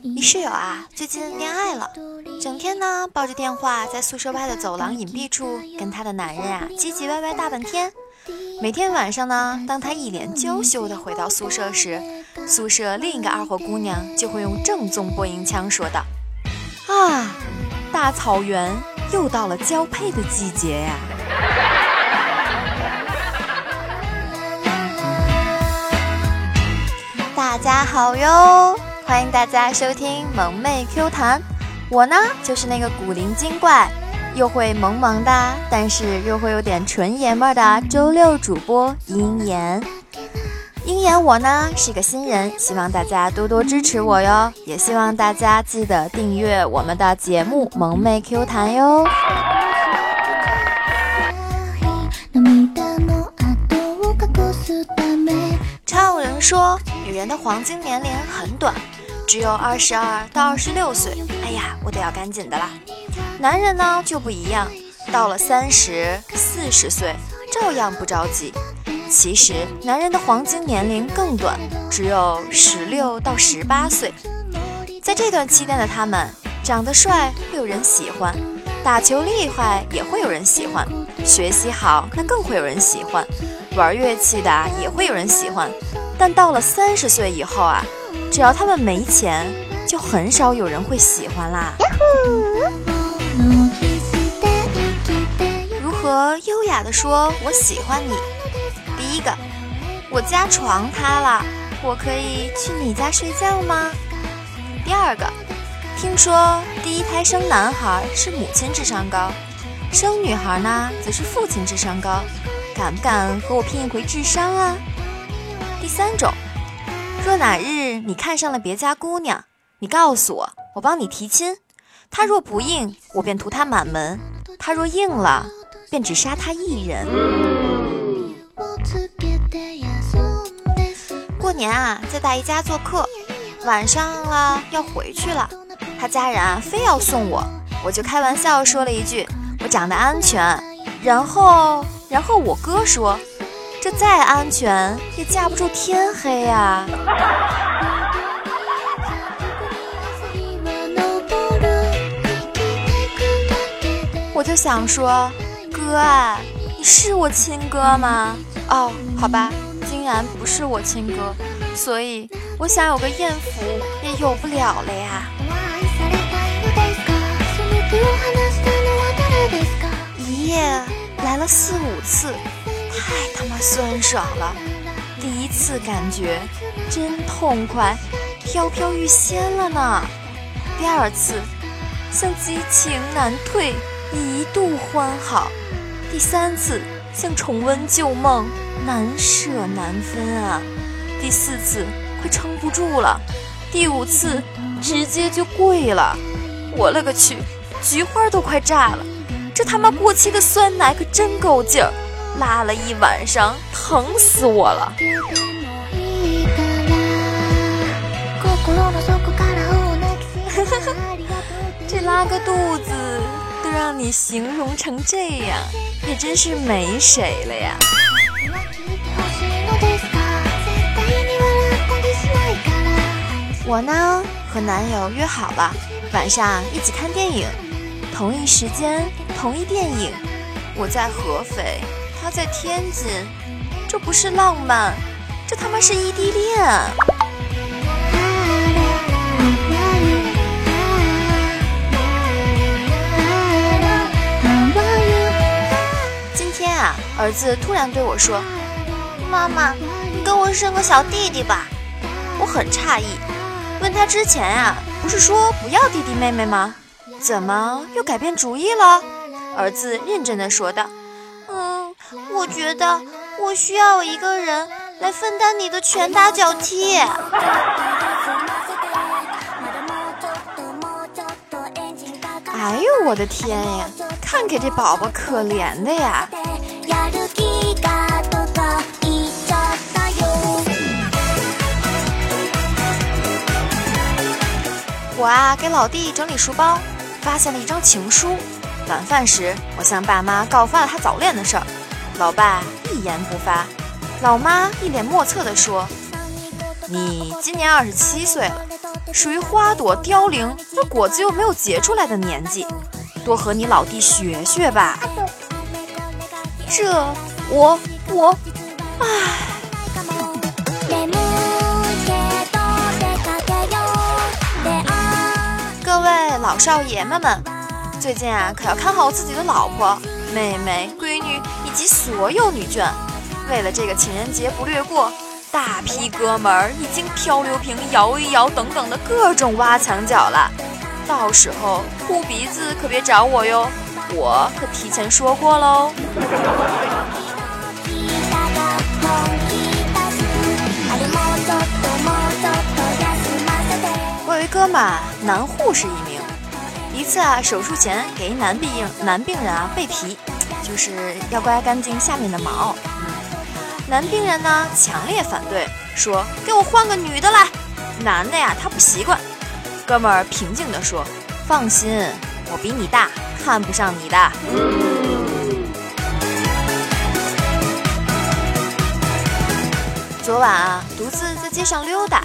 你室友啊，最近恋爱了，整天呢抱着电话在宿舍外的走廊隐蔽处跟她的男人啊唧唧歪歪大半天。每天晚上呢，当她一脸娇羞的回到宿舍时，宿舍另一个二货姑娘就会用正宗播音腔说道：“啊，大草原又到了交配的季节呀！”大家好哟，欢迎大家收听萌妹 Q 弹，我呢就是那个古灵精怪，又会萌萌哒，但是又会有点纯爷们儿的周六主播鹰眼。鹰眼我呢是个新人，希望大家多多支持我哟，也希望大家记得订阅我们的节目萌妹 Q 弹哟。超有人说，女人的黄金年龄很短，只有二十二到二十六岁。哎呀，我得要赶紧的啦。男人呢就不一样，到了三十四十岁，照样不着急。其实，男人的黄金年龄更短，只有十六到十八岁。在这段期间的他们，长得帅会有人喜欢，打球厉害也会有人喜欢，学习好那更会有人喜欢。玩乐器的也会有人喜欢，但到了三十岁以后啊，只要他们没钱，就很少有人会喜欢啦。如何优雅的说我喜欢你？第一个，我家床塌了，我可以去你家睡觉吗？第二个，听说第一胎生男孩是母亲智商高，生女孩呢则是父亲智商高。敢不敢和我拼一回智商啊？第三种，若哪日你看上了别家姑娘，你告诉我，我帮你提亲。她若不应，我便屠她满门；她若应了，便只杀她一人。过年啊，在大姨家做客，晚上了要回去了，他家人啊非要送我，我就开玩笑说了一句：“我长得安全。”然后。然后我哥说：“这再安全也架不住天黑呀。”我就想说：“哥啊，你是我亲哥吗？”哦，好吧，竟然不是我亲哥，所以我想有个艳福也有不了了呀。一夜。来了四五次，太他妈酸爽了！第一次感觉真痛快，飘飘欲仙了呢。第二次像激情难退，一度欢好。第三次像重温旧梦，难舍难分啊。第四次快撑不住了，第五次直接就跪了。我勒个去，菊花都快炸了！这他妈过期的酸奶可真够劲儿，拉了一晚上，疼死我了。这拉个肚子都让你形容成这样，也真是没谁了呀。我呢和男友约好了，晚上一起看电影，同一时间。同一电影，我在合肥，他在天津，这不是浪漫，这他妈是异地恋。今天啊，儿子突然对我说：“妈妈，你给我生个小弟弟吧。”我很诧异，问他之前啊，不是说不要弟弟妹妹吗？怎么又改变主意了？儿子认真的说道：“，我觉得我需要一个人来分担你的拳打脚踢。”哎呦我的天呀！看给这宝宝可怜的呀！我啊，给老弟整理书包，发现了一张情书。晚饭时，我向爸妈告发了他早恋的事儿，老爸一言不发。老妈一脸莫测地说：“你今年二十七岁了，属于花朵凋零，那果子又没有结出来的年纪，多和你老弟学学吧。”这我我，唉。各位老少爷们们，最近啊，可要看好自己的老婆、妹妹、及所有女眷。为了这个情人节不略过，大批哥们儿已经漂流瓶、摇一摇等等的各种挖墙脚了。到时候哭鼻子可别找我哟，我可提前说过喽。我有一哥们，男护士一名。一次啊，手术前给一男病男病人啊背皮，就是要刮干净下面的毛。男病人呢强烈反对，说给我换个女的来。男的呀他不习惯。哥们儿平静地说：“放心，我比你大，看不上你的。”昨晚啊，独自在街上溜达，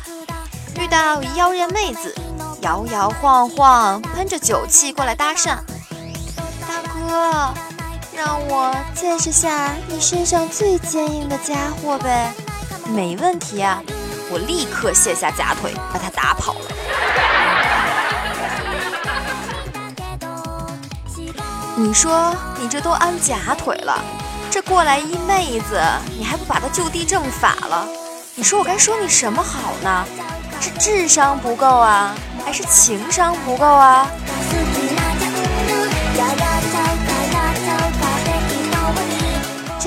遇到一妖艳妹子，摇摇晃晃，喷着酒气过来搭讪。大哥，让我见识下你身上最坚硬的家伙呗。没问题啊，我立刻卸下假腿，把他打跑了。你说你这都安假腿了？这过来一妹子，你还不把她就地正法了？你说我该说你什么好呢？是智商不够啊，还是情商不够啊？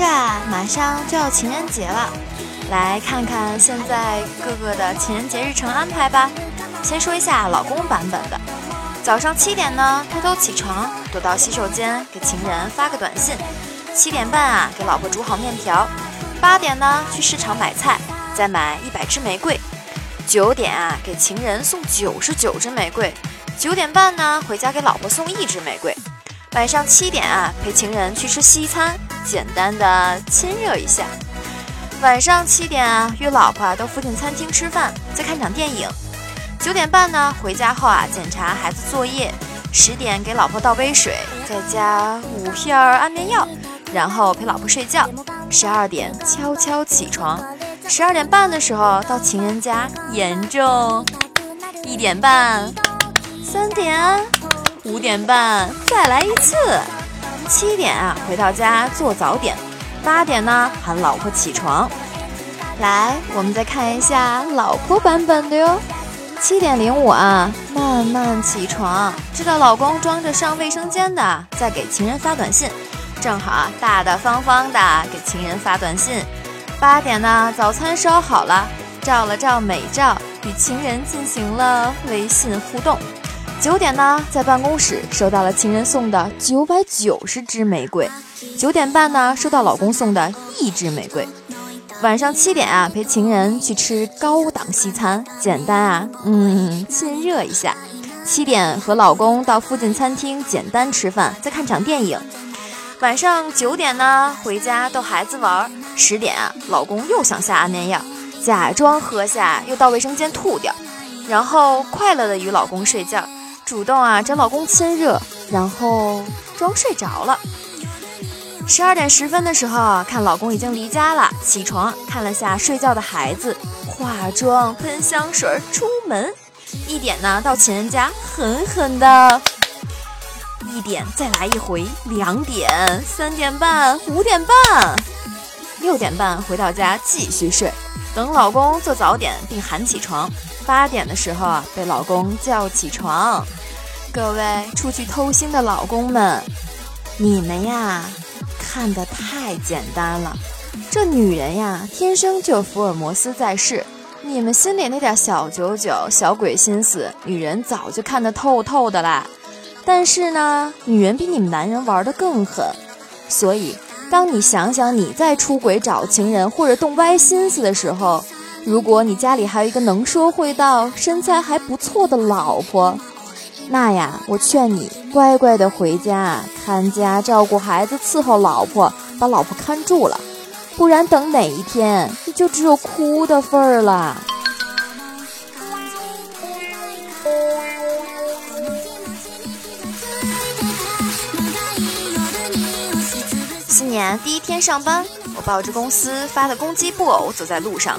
这马上就要情人节了，来看看现在各个的情人节日程安排吧。先说一下老公版本的，早上七点呢，偷偷起床，躲到洗手间给情人发个短信。七点半啊，给老婆煮好面条。八点呢，去市场买菜，再买一百支玫瑰。九点啊，给情人送九十九支玫瑰。九点半呢，回家给老婆送一支玫瑰。晚上七点啊，陪情人去吃西餐，简单的亲热一下。晚上七点啊，约老婆到附近餐厅吃饭，再看场电影。九点半呢，回家后啊，检查孩子作业。十点给老婆倒杯水，再加五片安眠药。然后陪老婆睡觉，十二点悄悄起床，十二点半的时候到情人家严重，一点半，三点，五点半再来一次，七点啊回到家做早点，八点呢喊老婆起床，来我们再看一下老婆版本的哟，七点零五啊慢慢起床，知道老公装着上卫生间的，在给情人发短信。正好啊，大大方方的给情人发短信。八点呢，早餐烧好了，照了照美照，与情人进行了微信互动。九点呢，在办公室收到了情人送的九百九十支玫瑰。九点半呢，收到老公送的一支玫瑰。晚上七点啊，陪情人去吃高档西餐，简单啊，嗯，亲热一下。七点和老公到附近餐厅简单吃饭，再看场电影。晚上九点呢，回家逗孩子玩。十点啊，老公又想下安眠药，假装喝下，又到卫生间吐掉，然后快乐的与老公睡觉，主动啊找老公亲热，然后装睡着了。十二点十分的时候，看老公已经离家了，起床看了下睡觉的孩子，化妆喷香水出门。一点呢，到情人家狠狠的。一点再来一回，两点、三点半、五点半、六点半回到家继续睡，等老公做早点并喊起床。八点的时候啊，被老公叫起床。各位出去偷腥的老公们，你们呀看得太简单了。这女人呀天生就福尔摩斯在世，你们心里那点小九九、小鬼心思，女人早就看得透透的啦。但是呢，女人比你们男人玩的更狠，所以当你想想你在出轨找情人或者动歪心思的时候，如果你家里还有一个能说会道、身材还不错的老婆，那呀，我劝你乖乖的回家看家、照顾孩子、伺候老婆，把老婆看住了。不然等哪一天你就只有哭的份儿了。新年第一天上班，我抱着公司发的公鸡布偶走在路上，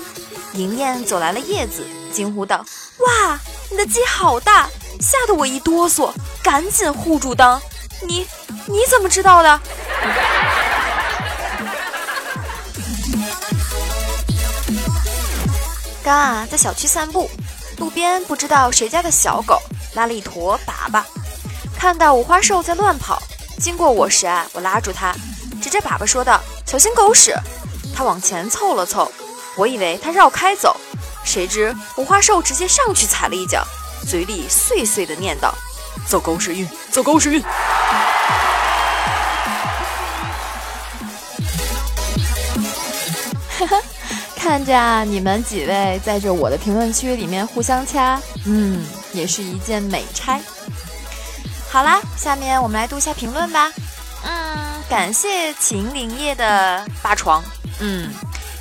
迎面走来了叶子，惊呼道：“哇，你的鸡好大！”吓得我一哆嗦，赶紧护住裆。你你怎么知道的？刚啊，在小区散步，路边不知道谁家的小狗拉了一坨粑粑，看到五花兽在乱跑，经过我时啊，我拉住它。指着粑粑说道：“小心狗屎！”他往前凑了凑，我以为他绕开走，谁知五花兽直接上去踩了一脚，嘴里碎碎的念叨：“走狗屎运，走狗屎运！”哈哈，看着你们几位在这我的评论区里面互相掐，嗯，也是一件美差。好啦，下面我们来读一下评论吧。嗯。感谢秦林业的八床，嗯，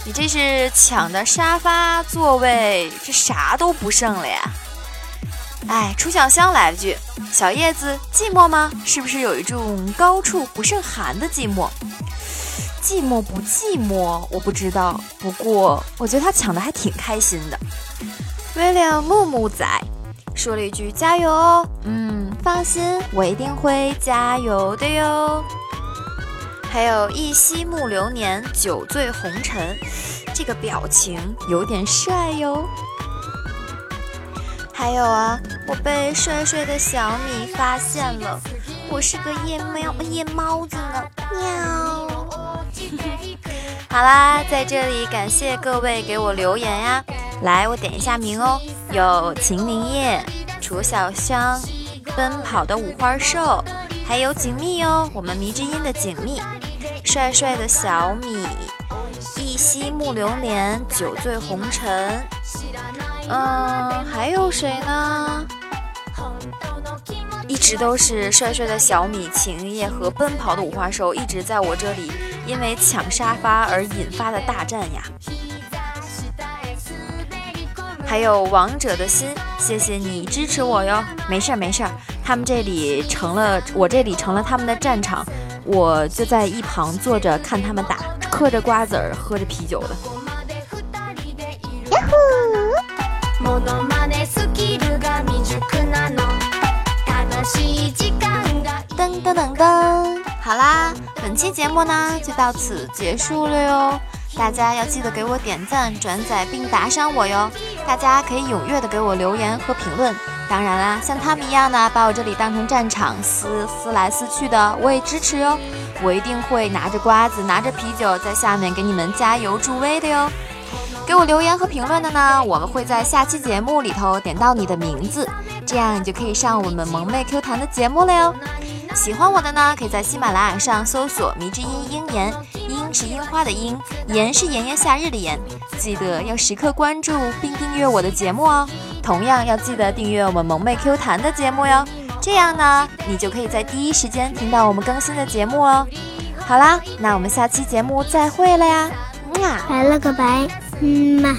你这是抢的沙发座位，这啥都不剩了呀！哎，楚小香来了句：“小叶子寂寞吗？是不是有一种高处不胜寒的寂寞？寂寞不寂寞，我不知道。不过我觉得他抢的还挺开心的。”威廉木木仔说了一句：“加油哦！”嗯，放心，我一定会加油的哟。还有一夕暮流年，酒醉红尘，这个表情有点帅哟。还有啊，我被帅帅的小米发现了，我是个夜猫夜猫子呢，喵。好啦，在这里感谢各位给我留言呀，来我点一下名哦，有秦林叶、楚小香、奔跑的五花兽。还有锦觅哦，我们迷之音的锦觅，帅帅的小米，一夕暮流年，酒醉红尘，嗯，还有谁呢？一直都是帅帅的小米、晴叶和奔跑的五花兽，一直在我这里，因为抢沙发而引发的大战呀。还有王者的心，谢谢你支持我哟，没事儿没事儿。他们这里成了，我这里成了他们的战场，我就在一旁坐着看他们打，嗑着瓜子儿，喝着啤酒的。噔噔噔噔，好啦，本期节目呢就到此结束了哟。大家要记得给我点赞、转载并打赏我哟。大家可以踊跃的给我留言和评论。当然啦，像他们一样的把我这里当成战场撕撕来撕去的，我也支持哟。我一定会拿着瓜子，拿着啤酒在下面给你们加油助威的哟。给我留言和评论的呢，我们会在下期节目里头点到你的名字，这样你就可以上我们萌妹 Q 弹的节目了哟。喜欢我的呢，可以在喜马拉雅上搜索“迷之音樱言”，樱是樱花的樱，炎是炎炎夏日的炎。记得要时刻关注并订阅我的节目哦。同样要记得订阅我们萌妹 Q 弹的节目哟，这样呢，你就可以在第一时间听到我们更新的节目哦。好啦，那我们下期节目再会了呀，嗯啊拜了个拜，嗯嘛。